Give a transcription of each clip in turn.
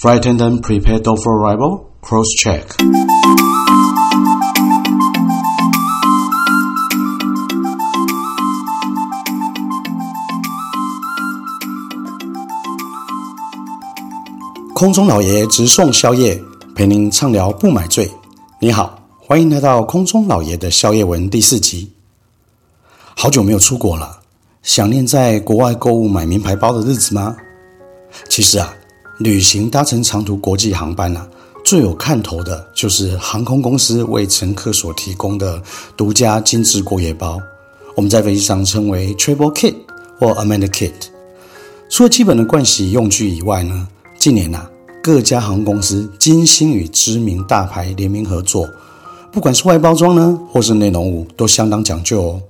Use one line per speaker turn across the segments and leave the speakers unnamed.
Flight attendant prepare door for arrival. Cross check. 空中老爷直送宵夜，陪您畅聊不买醉。你好，欢迎来到空中老爷的宵夜文第四集。好久没有出国了，想念在国外购物买名牌包的日子吗？其实啊。旅行搭乘长途国际航班啊，最有看头的就是航空公司为乘客所提供的独家精致过夜包，我们在飞机上称为 Travel Kit 或 Amenity Kit。除了基本的盥洗用具以外呢，近年啊，各家航空公司精心与知名大牌联名合作，不管是外包装呢，或是内容物，都相当讲究哦。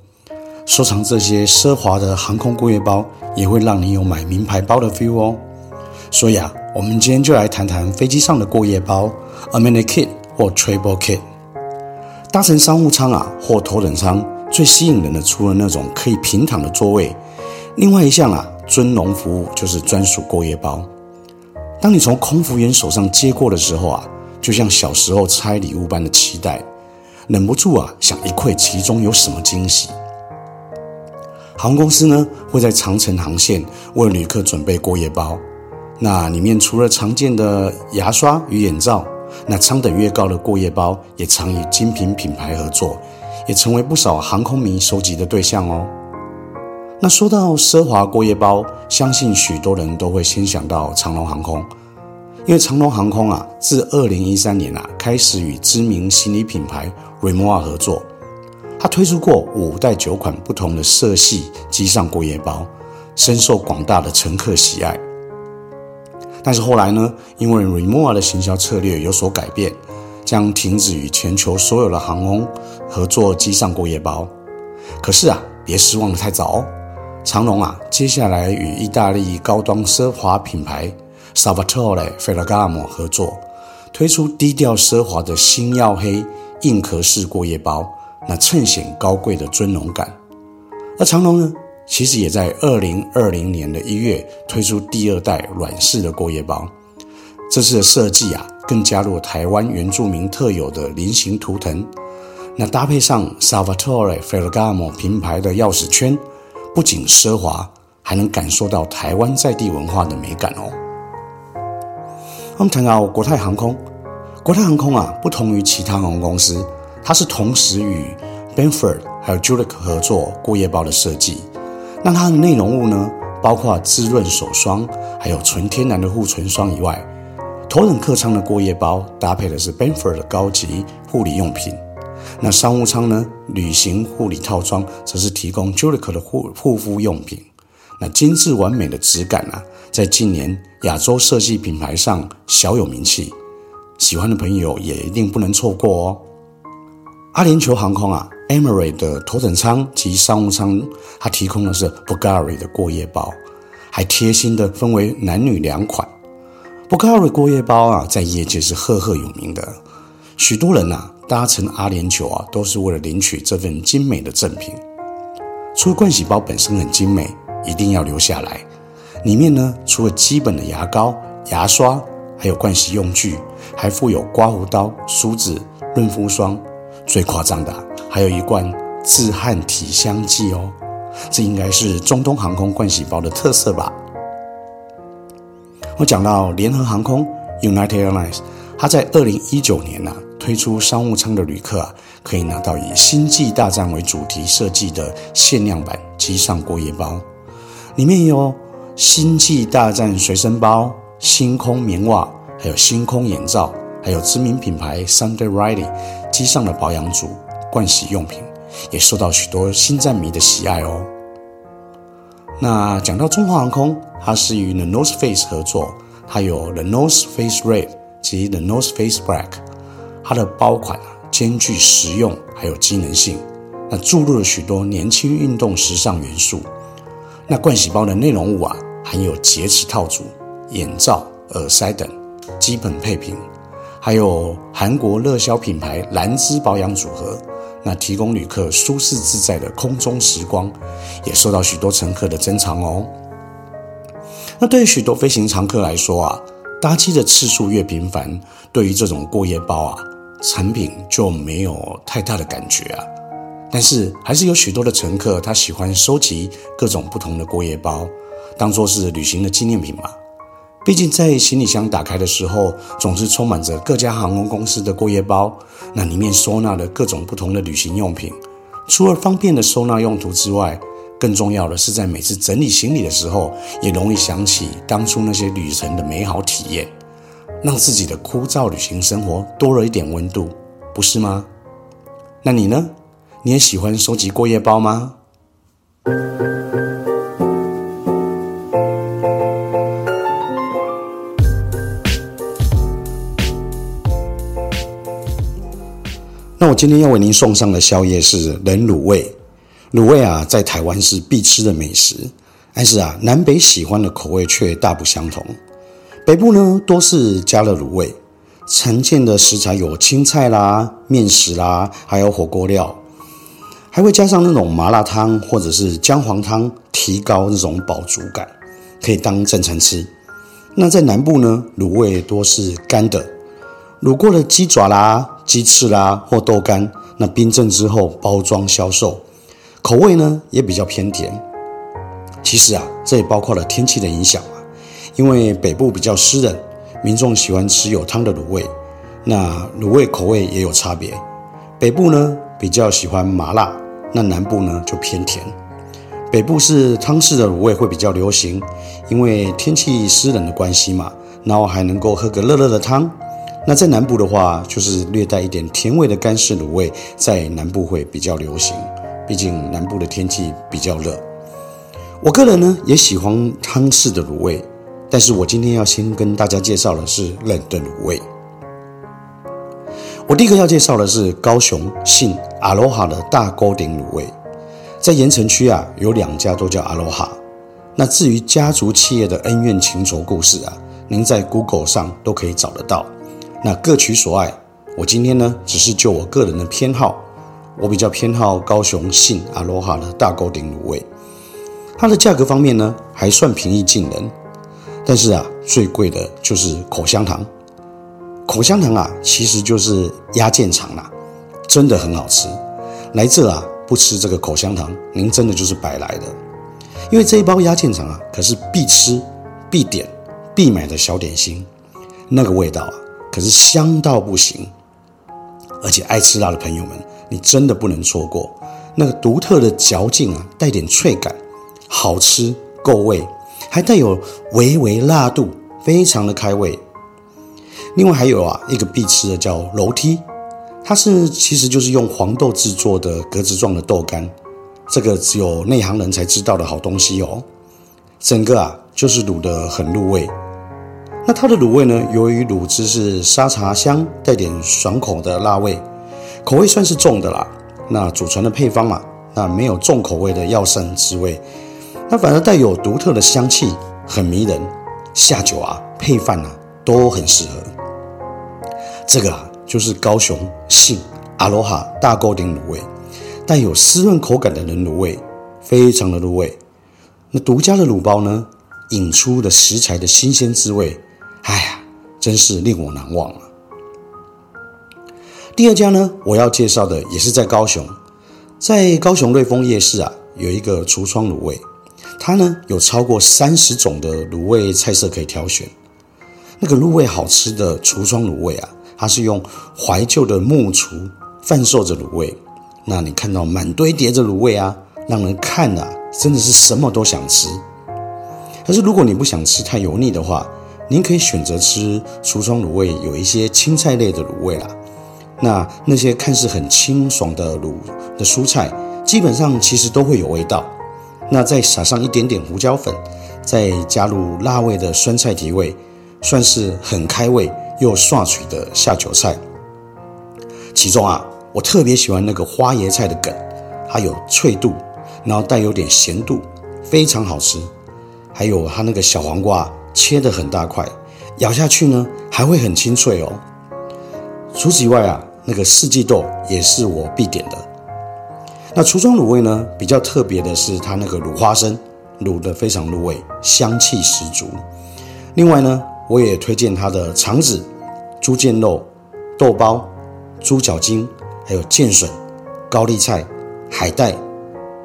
收藏这些奢华的航空过夜包，也会让你有买名牌包的 feel 哦。所以啊，我们今天就来谈谈飞机上的过夜包 （Amenity Kit 或 Travel Kit。搭乘商务舱啊或头等舱，最吸引人的除了那种可以平躺的座位，另外一项啊尊荣服务就是专属过夜包。当你从空服员手上接过的时候啊，就像小时候拆礼物般的期待，忍不住啊想一窥其中有什么惊喜。航空公司呢会在长程航线为旅客准备过夜包。那里面除了常见的牙刷与眼罩，那舱等越高的过夜包也常与精品品牌合作，也成为不少航空迷收集的对象哦。那说到奢华过夜包，相信许多人都会先想到长荣航空，因为长荣航空啊，自二零一三年啊开始与知名行李品牌 Rimowa 合作，它推出过五代九款不同的色系机上过夜包，深受广大的乘客喜爱。但是后来呢，因为 Rimowa 的行销策略有所改变，将停止与全球所有的航空合作机上过夜包。可是啊，别失望得太早哦。长隆啊，接下来与意大利高端奢华品牌 s a v a t o r e Ferragamo 合作，推出低调奢华的星耀黑硬壳式过夜包，那衬显高贵的尊荣感。而长隆呢？其实也在二零二零年的一月推出第二代软式的过夜包，这次的设计啊，更加入台湾原住民特有的菱形图腾，那搭配上 Salvatore Ferragamo 品牌的钥匙圈，不仅奢华，还能感受到台湾在地文化的美感哦。我们谈到国泰航空，国泰航空啊，不同于其他航空公司，它是同时与 Benford 还有 Juliet 合作过夜包的设计。那它的内容物呢，包括滋润手霜，还有纯天然的护唇霜以外，头等客舱的过夜包搭配的是 Benford 的高级护理用品。那商务舱呢，旅行护理套装则是提供 Juliet 的护护肤用品。那精致完美的质感啊，在近年亚洲设计品牌上小有名气，喜欢的朋友也一定不能错过哦。阿联酋航空啊。Emirates 的头等舱及商务舱，它提供的是 Bulgari 的过夜包，还贴心的分为男女两款。Bulgari 过夜包啊，在业界是赫赫有名的，许多人啊搭乘阿联酋啊，都是为了领取这份精美的赠品。除了盥洗包本身很精美，一定要留下来。里面呢，除了基本的牙膏、牙刷，还有盥洗用具，还附有刮胡刀、梳子、润肤霜。最夸张的。还有一罐自汗体香剂哦，这应该是中东航空盥洗包的特色吧。我讲到联合航空 United Airlines，它在二零一九年呐、推出商务舱的旅客啊，可以拿到以《星际大战》为主题设计的限量版机上过夜包，里面有《星际大战》随身包、星空棉袜，还有星空眼罩，还有知名品牌 Sunday Riley 机上的保养组。盥洗用品也受到许多星战迷的喜爱哦。那讲到中华航空，它是与 The North Face 合作，它有 The North Face Red 及 The North Face Black。它的包款啊，兼具实用还有机能性，那注入了许多年轻运动时尚元素。那盥洗包的内容物啊，含有洁齿套组、眼罩、耳塞等基本配品，还有韩国热销品牌兰芝保养组合。那提供旅客舒适自在的空中时光，也受到许多乘客的珍藏哦。那对于许多飞行常客来说啊，搭机的次数越频繁，对于这种过夜包啊，产品就没有太大的感觉啊。但是还是有许多的乘客，他喜欢收集各种不同的过夜包，当做是旅行的纪念品嘛。毕竟在行李箱打开的时候，总是充满着各家航空公司的过夜包，那里面收纳了各种不同的旅行用品。除了方便的收纳用途之外，更重要的是在每次整理行李的时候，也容易想起当初那些旅程的美好体验，让自己的枯燥旅行生活多了一点温度，不是吗？那你呢？你也喜欢收集过夜包吗？今天要为您送上的宵夜是冷卤味。卤味啊，在台湾是必吃的美食，但是啊，南北喜欢的口味却大不相同。北部呢，多是加了卤味，常见的食材有青菜啦、面食啦，还有火锅料，还会加上那种麻辣汤或者是姜黄汤，提高那种饱足感，可以当正餐吃。那在南部呢，卤味多是干的，卤过的鸡爪啦、鸡翅啦或豆干，那冰镇之后包装销售。口味呢也比较偏甜，其实啊，这也包括了天气的影响啊。因为北部比较湿冷，民众喜欢吃有汤的卤味，那卤味口味也有差别。北部呢比较喜欢麻辣，那南部呢就偏甜。北部是汤式的卤味会比较流行，因为天气湿冷的关系嘛，然后还能够喝个热热的汤。那在南部的话，就是略带一点甜味的干式卤味，在南部会比较流行。毕竟南部的天气比较热，我个人呢也喜欢汤式的卤味，但是我今天要先跟大家介绍的是冷的卤味。我第一个要介绍的是高雄信阿罗哈的大沟顶卤味，在盐埕区啊有两家都叫阿罗哈。那至于家族企业的恩怨情仇故事啊，您在 Google 上都可以找得到。那各取所爱，我今天呢只是就我个人的偏好。我比较偏好高雄信阿罗哈的大沟顶卤味，它的价格方面呢还算平易近人，但是啊最贵的就是口香糖。口香糖啊其实就是鸭腱肠啦，真的很好吃。来这啊不吃这个口香糖，您真的就是白来的。因为这一包鸭腱肠啊可是必吃、必点、必买的小点心，那个味道啊可是香到不行。而且爱吃辣的朋友们，你真的不能错过那个独特的嚼劲啊，带点脆感，好吃够味，还带有微微辣度，非常的开胃。另外还有啊，一个必吃的叫楼梯，它是其实就是用黄豆制作的格子状的豆干，这个只有内行人才知道的好东西哦。整个啊就是卤得很入味。那它的卤味呢，由于卤汁是沙茶香，带点爽口的辣味，口味算是重的啦。那祖传的配方嘛，那没有重口味的药膳滋味，那反而带有独特的香气，很迷人。下酒啊，配饭啊，都很适合。这个啊，就是高雄信阿罗哈大沟顶卤味，带有湿润口感的冷卤味，非常的入味。那独家的卤包呢，引出了食材的新鲜滋味。哎呀，真是令我难忘啊！第二家呢，我要介绍的也是在高雄，在高雄瑞丰夜市啊，有一个橱窗卤味，它呢有超过三十种的卤味菜色可以挑选。那个入味好吃的橱窗卤味啊，它是用怀旧的木厨贩售着卤味，那你看到满堆叠着卤味啊，让人看啊，真的是什么都想吃。可是如果你不想吃太油腻的话，您可以选择吃橱窗卤味，有一些青菜类的卤味啦。那那些看似很清爽的卤的蔬菜，基本上其实都会有味道。那再撒上一点点胡椒粉，再加入辣味的酸菜提味，算是很开胃又爽脆的下酒菜。其中啊，我特别喜欢那个花椰菜的梗，它有脆度，然后带有点咸度，非常好吃。还有它那个小黄瓜。切得很大块，咬下去呢还会很清脆哦。除此以外啊，那个四季豆也是我必点的。那橱窗卤味呢，比较特别的是它那个卤花生，卤得非常入味，香气十足。另外呢，我也推荐它的肠子、猪腱肉、豆包、猪脚筋，还有剑笋、高丽菜、海带、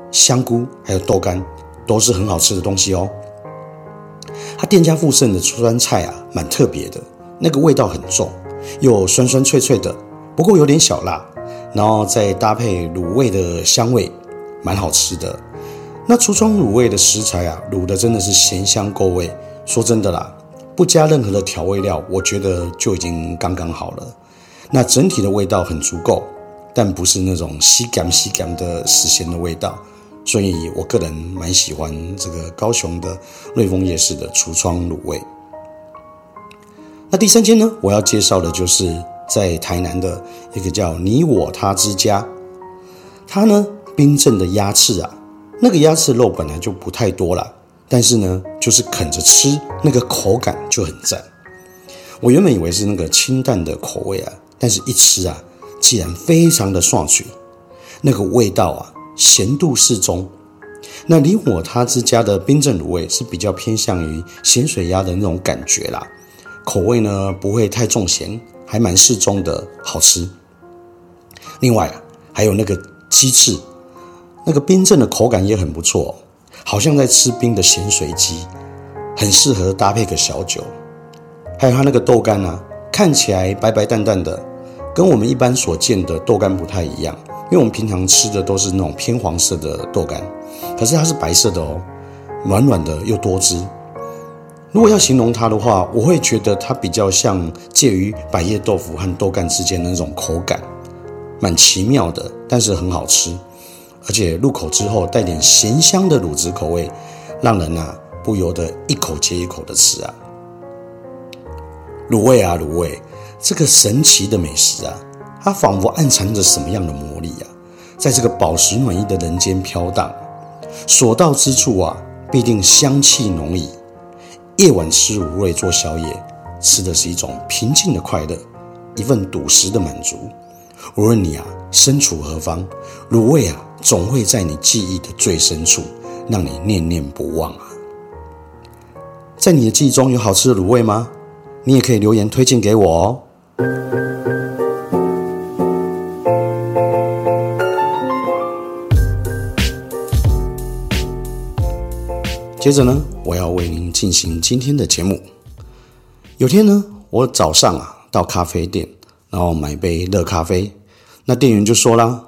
香菇，还有豆干，都是很好吃的东西哦。它店家附赠的酸菜啊，蛮特别的，那个味道很重，又酸酸脆脆的，不过有点小辣，然后再搭配卤味的香味，蛮好吃的。那橱窗卤味的食材啊，卤的真的是咸香够味。说真的啦。不加任何的调味料，我觉得就已经刚刚好了。那整体的味道很足够，但不是那种西感西感的死咸的味道，所以我个人蛮喜欢这个高雄的瑞丰夜市的橱窗卤味。那第三间呢，我要介绍的就是在台南的一个叫你我他之家，它呢冰镇的鸭翅啊，那个鸭翅肉本来就不太多了。但是呢，就是啃着吃，那个口感就很赞。我原本以为是那个清淡的口味啊，但是一吃啊，竟然非常的爽脆，那个味道啊，咸度适中。那离我他之家的冰镇卤味是比较偏向于咸水鸭的那种感觉啦，口味呢不会太重咸，还蛮适中的，好吃。另外啊，还有那个鸡翅，那个冰镇的口感也很不错。好像在吃冰的咸水鸡，很适合搭配个小酒。还有它那个豆干啊，看起来白白淡淡的，跟我们一般所见的豆干不太一样。因为我们平常吃的都是那种偏黄色的豆干，可是它是白色的哦，软软的又多汁。如果要形容它的话，我会觉得它比较像介于百叶豆腐和豆干之间的那种口感，蛮奇妙的，但是很好吃。而且入口之后带点咸香的卤汁口味，让人啊不由得一口接一口的吃啊。卤味啊卤味，这个神奇的美食啊，它仿佛暗藏着什么样的魔力啊，在这个饱食暖意的人间飘荡，所到之处啊必定香气浓溢。夜晚吃卤味做宵夜，吃的是一种平静的快乐，一份笃实的满足。无论你啊身处何方，卤味啊。总会在你记忆的最深处，让你念念不忘啊！在你的记忆中有好吃的卤味吗？你也可以留言推荐给我哦。接着呢，我要为您进行今天的节目。有天呢，我早上啊到咖啡店，然后买杯热咖啡，那店员就说啦。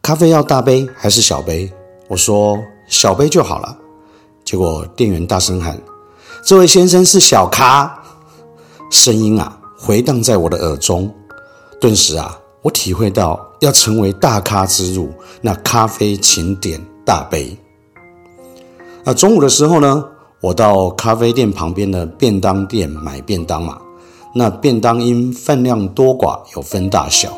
咖啡要大杯还是小杯？我说小杯就好了。结果店员大声喊：“这位先生是小咖！”声音啊回荡在我的耳中，顿时啊，我体会到要成为大咖之路，那咖啡请点大杯。那中午的时候呢，我到咖啡店旁边的便当店买便当嘛。那便当因分量多寡有分大小，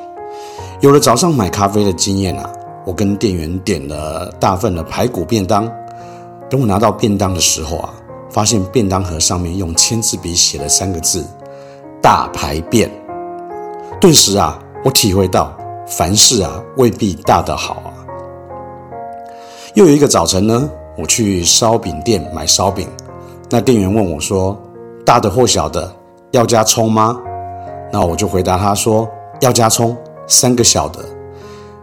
有了早上买咖啡的经验啊。我跟店员点了大份的排骨便当，等我拿到便当的时候啊，发现便当盒上面用签字笔写了三个字“大排便”。顿时啊，我体会到凡事啊未必大得好啊。又有一个早晨呢，我去烧饼店买烧饼，那店员问我说：“大的或小的，要加葱吗？”那我就回答他说：“要加葱，三个小的。”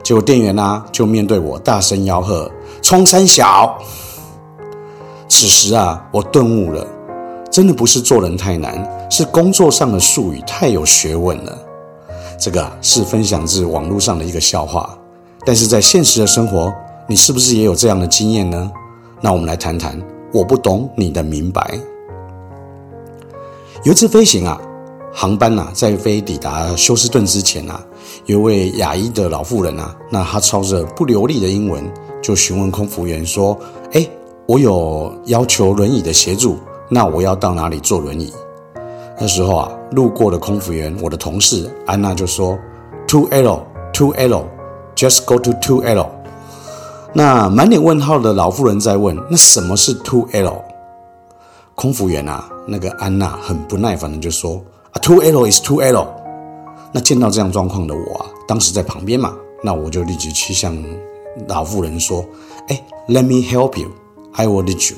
结果店员啊，就面对我大声吆喝：“葱三小！”此时啊，我顿悟了，真的不是做人太难，是工作上的术语太有学问了。这个，是分享自网络上的一个笑话，但是在现实的生活，你是不是也有这样的经验呢？那我们来谈谈，我不懂你的明白。有一次飞行啊。航班呐、啊，在飞抵达休斯顿之前、啊，有一位亚裔的老妇人啊，那她操着不流利的英文，就询问空服员说：“哎，我有要求轮椅的协助，那我要到哪里坐轮椅？”那时候啊，路过的空服员，我的同事安娜就说：“Two L，Two L，just go to Two L。”那满脸问号的老妇人在问：“那什么是 Two L？” 空服员啊，那个安娜很不耐烦的就说。啊，two L is two L。那见到这样状况的我啊，当时在旁边嘛，那我就立即去向老妇人说：“哎，Let me help you. I will lead you。”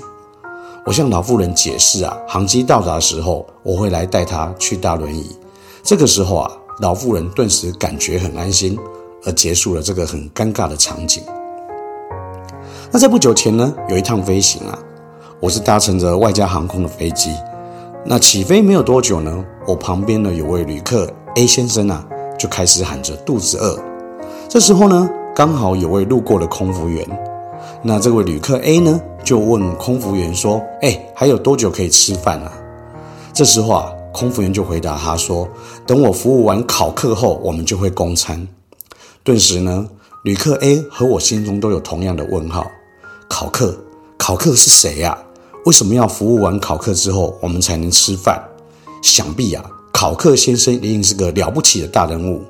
我向老妇人解释啊，航机到达的时候，我会来带她去搭轮椅。这个时候啊，老妇人顿时感觉很安心，而结束了这个很尴尬的场景。那在不久前呢，有一趟飞行啊，我是搭乘着外加航空的飞机。那起飞没有多久呢，我旁边呢有位旅客 A 先生啊，就开始喊着肚子饿。这时候呢，刚好有位路过的空服员，那这位旅客 A 呢，就问空服员说：“哎，还有多久可以吃饭啊？”这时候啊，空服员就回答他说：“等我服务完考客后，我们就会供餐。”顿时呢，旅客 A 和我心中都有同样的问号。考克，考克是谁呀？为什么要服务完考克之后，我们才能吃饭？想必啊，考克先生一定是个了不起的大人物。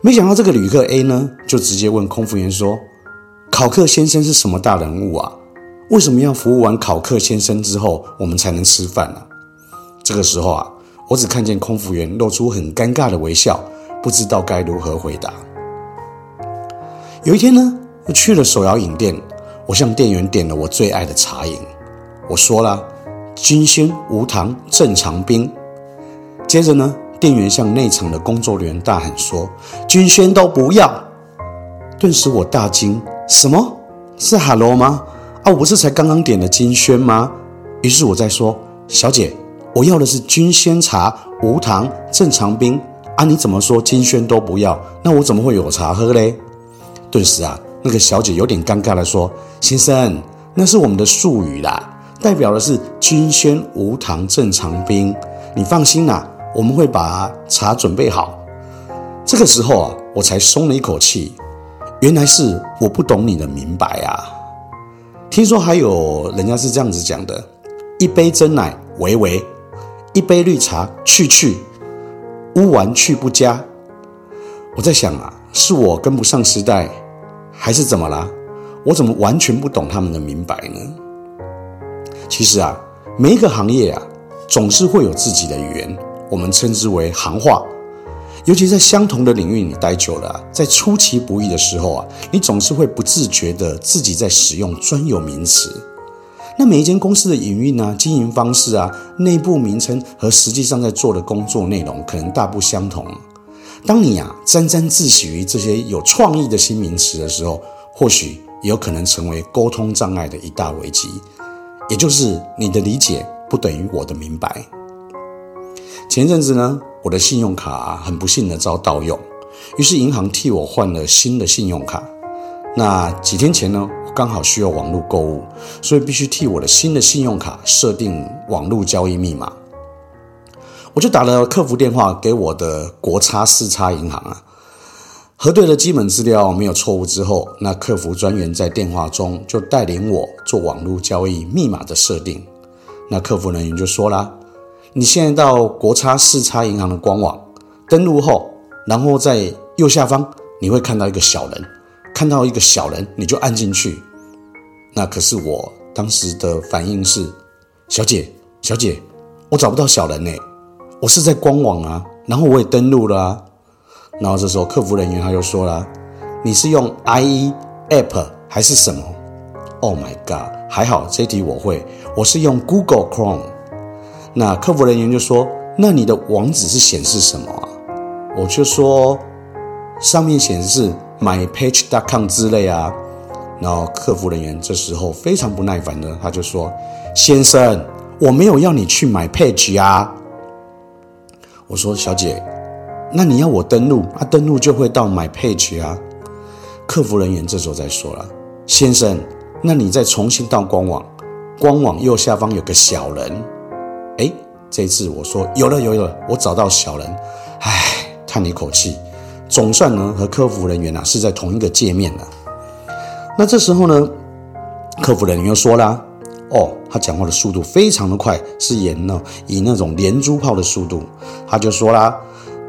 没想到这个旅客 A 呢，就直接问空服员说：“考克先生是什么大人物啊？为什么要服务完考克先生之后，我们才能吃饭呢？”这个时候啊，我只看见空服员露出很尴尬的微笑，不知道该如何回答。有一天呢，我去了手摇饮店。我向店员点了我最爱的茶饮，我说了金萱无糖正常冰。接着呢，店员向内场的工作人员大喊说：“金萱都不要！”顿时我大惊：“什么？是哈喽吗？啊，我不是才刚刚点的金萱吗？”于是我再说：“小姐，我要的是金萱茶无糖正常冰啊！你怎么说金萱都不要？那我怎么会有茶喝嘞？”顿时啊。那个小姐有点尴尬的说：“先生，那是我们的术语啦，代表的是金萱无糖正常冰。你放心啦，我们会把茶准备好。”这个时候啊，我才松了一口气。原来是我不懂你的明白啊！听说还有人家是这样子讲的：一杯真奶喂喂，一杯绿茶去去，乌丸去不加。我在想啊，是我跟不上时代。还是怎么啦？我怎么完全不懂他们的明白呢？其实啊，每一个行业啊，总是会有自己的语言，我们称之为行话。尤其在相同的领域你待久了，在出其不意的时候啊，你总是会不自觉的自己在使用专有名词。那每一间公司的营运啊、经营方式啊、内部名称和实际上在做的工作内容，可能大不相同。当你啊沾沾自喜于这些有创意的新名词的时候，或许也有可能成为沟通障碍的一大危机，也就是你的理解不等于我的明白。前阵子呢，我的信用卡，很不幸的遭盗用，于是银行替我换了新的信用卡。那几天前呢，我刚好需要网络购物，所以必须替我的新的信用卡设定网络交易密码。我就打了客服电话给我的国差四叉银行啊，核对了基本资料没有错误之后，那客服专员在电话中就带领我做网络交易密码的设定。那客服人员就说啦：“你现在到国差四叉银行的官网登录后，然后在右下方你会看到一个小人，看到一个小人你就按进去。”那可是我当时的反应是：“小姐，小姐，我找不到小人呢。”我是在官网啊，然后我也登录了啊，然后这时候客服人员他就说了：“你是用 IE App 还是什么？”Oh my god！还好这题我会，我是用 Google Chrome。那客服人员就说：“那你的网址是显示什么啊？”我就说：“上面显示 mypage.com 之类啊。”然后客服人员这时候非常不耐烦的，他就说：“先生，我没有要你去买 page 啊。”我说：“小姐，那你要我登录啊？登录就会到 My Page 啊。”客服人员这时候再说了：“先生，那你再重新到官网，官网右下方有个小人。”哎，这一次我说：“有了，有了，我找到小人。”唉，叹了一口气，总算呢和客服人员啊是在同一个界面了。那这时候呢，客服人员又说了。哦，他讲话的速度非常的快，是以那以那种连珠炮的速度。他就说啦，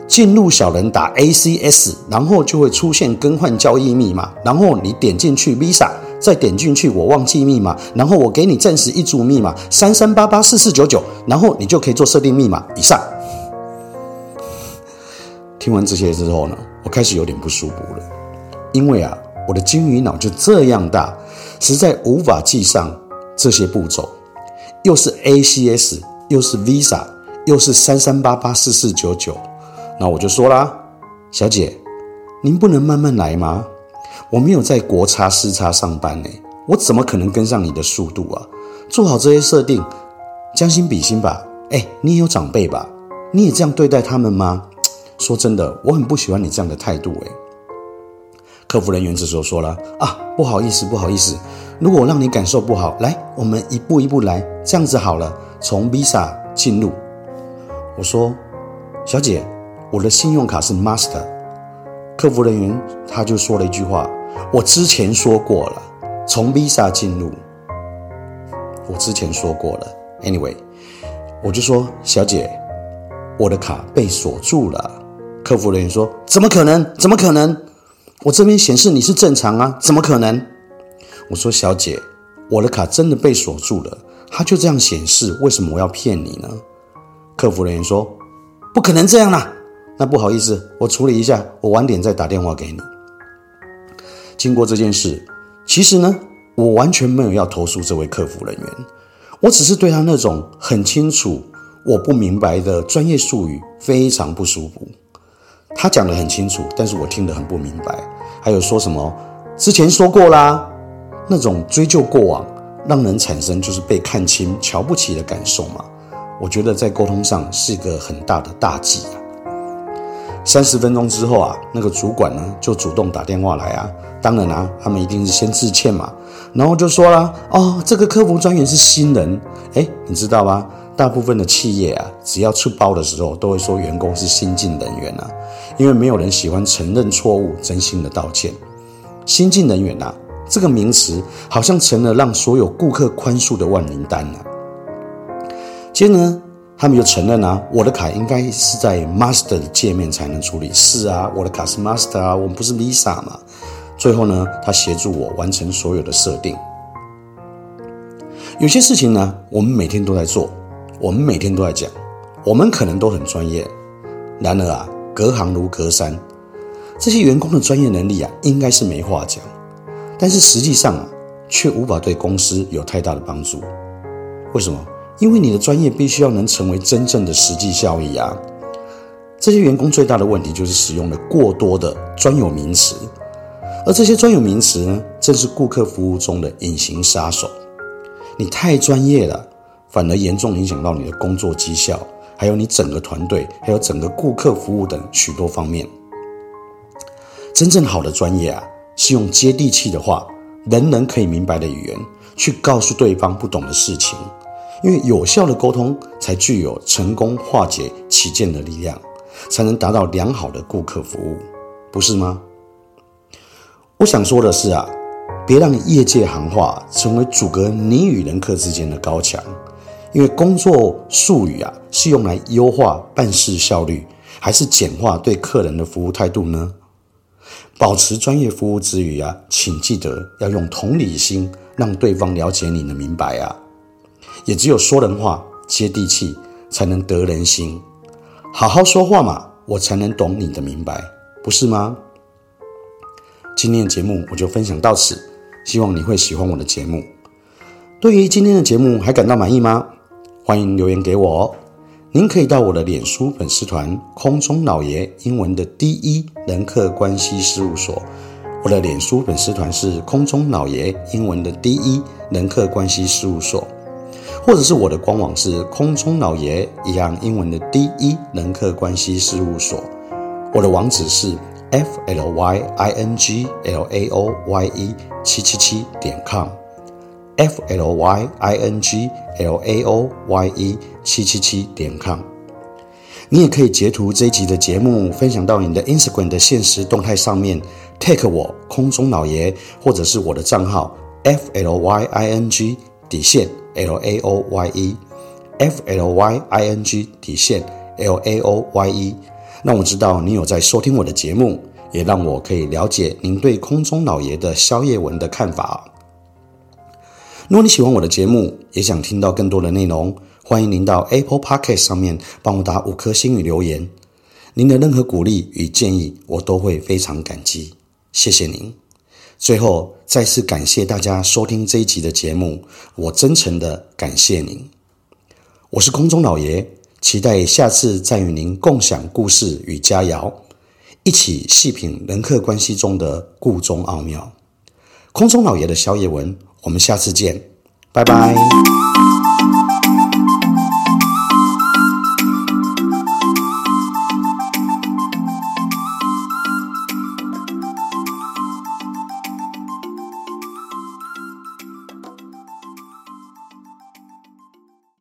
进入小人打 ACS，然后就会出现更换交易密码，然后你点进去 Visa，再点进去我忘记密码，然后我给你暂时一组密码三三八八四四九九，然后你就可以做设定密码。以上。听完这些之后呢，我开始有点不舒服了，因为啊，我的金鱼脑就这样大，实在无法记上。这些步骤，又是 ACS，又是 Visa，又是三三八八四四九九。那我就说啦，小姐，您不能慢慢来吗？我没有在国差市差上班呢，我怎么可能跟上你的速度啊？做好这些设定，将心比心吧。哎，你也有长辈吧？你也这样对待他们吗？说真的，我很不喜欢你这样的态度。哎，客服人员这时候说了啊，不好意思，不好意思，如果我让你感受不好，来，我们一步一步来，这样子好了，从 Visa 进入。我说，小姐，我的信用卡是 Master。客服人员他就说了一句话，我之前说过了，从 Visa 进入。我之前说过了，Anyway，我就说，小姐，我的卡被锁住了。客服人员说：“怎么可能？怎么可能？我这边显示你是正常啊，怎么可能？”我说：“小姐，我的卡真的被锁住了，它就这样显示，为什么我要骗你呢？”客服人员说：“不可能这样啦，那不好意思，我处理一下，我晚点再打电话给你。”经过这件事，其实呢。我完全没有要投诉这位客服人员，我只是对他那种很清楚我不明白的专业术语非常不舒服。他讲得很清楚，但是我听得很不明白。还有说什么之前说过啦，那种追究过往，让人产生就是被看轻、瞧不起的感受嘛。我觉得在沟通上是一个很大的大忌啊。三十分钟之后啊，那个主管呢就主动打电话来啊。当然啊，他们一定是先致歉嘛，然后就说了哦，这个客服专员是新人，诶，你知道吗？大部分的企业啊，只要出包的时候，都会说员工是新进人员啊，因为没有人喜欢承认错误、真心的道歉。新进人员啊，这个名词好像成了让所有顾客宽恕的万灵丹了。接着呢，他们就承认啊，我的卡应该是在 Master 的界面才能处理。是啊，我的卡是 Master 啊，我们不是 Visa 嘛。最后呢，他协助我完成所有的设定。有些事情呢，我们每天都在做，我们每天都在讲，我们可能都很专业。然而啊，隔行如隔山，这些员工的专业能力啊，应该是没话讲。但是实际上啊，却无法对公司有太大的帮助。为什么？因为你的专业必须要能成为真正的实际效益啊。这些员工最大的问题就是使用了过多的专有名词。而这些专有名词呢，正是顾客服务中的隐形杀手。你太专业了，反而严重影响到你的工作绩效，还有你整个团队，还有整个顾客服务等许多方面。真正好的专业啊，是用接地气的话，人人可以明白的语言，去告诉对方不懂的事情。因为有效的沟通，才具有成功化解起见的力量，才能达到良好的顾客服务，不是吗？我想说的是啊，别让业界行话成为阻隔你与人客之间的高墙，因为工作术语啊是用来优化办事效率，还是简化对客人的服务态度呢？保持专业服务之余啊，请记得要用同理心，让对方了解你的明白啊。也只有说人话接地气，才能得人心。好好说话嘛，我才能懂你的明白，不是吗？今天的节目我就分享到此，希望你会喜欢我的节目。对于今天的节目还感到满意吗？欢迎留言给我哦。您可以到我的脸书粉丝团“空中老爷”英文的第一人客关系事务所。我的脸书粉丝团是“空中老爷”英文的第一人客关系事务所，或者是我的官网是“空中老爷”一样英文的第一人客关系事务所。我的网址是。f l y i n g l a o y e 七七七点 com f l y i n g l a o y e 七七七点 com。你也可以截图这一集的节目，分享到你的 Instagram 的限时动态上面，tag 我空中老爷，或者是我的账号 f l y i n g 底线 l a o y e，f l y i n g 底线 l a o y e。让我知道你有在收听我的节目，也让我可以了解您对空中老爷的宵夜文的看法。如果你喜欢我的节目，也想听到更多的内容，欢迎您到 Apple Podcast 上面帮我打五颗星与留言。您的任何鼓励与建议，我都会非常感激。谢谢您。最后，再次感谢大家收听这一集的节目，我真诚的感谢您。我是空中老爷，期待下次再与您共享故事与佳肴，一起细品人客关系中的故中奥妙。空中老爷的宵夜文，我们下次见，拜拜。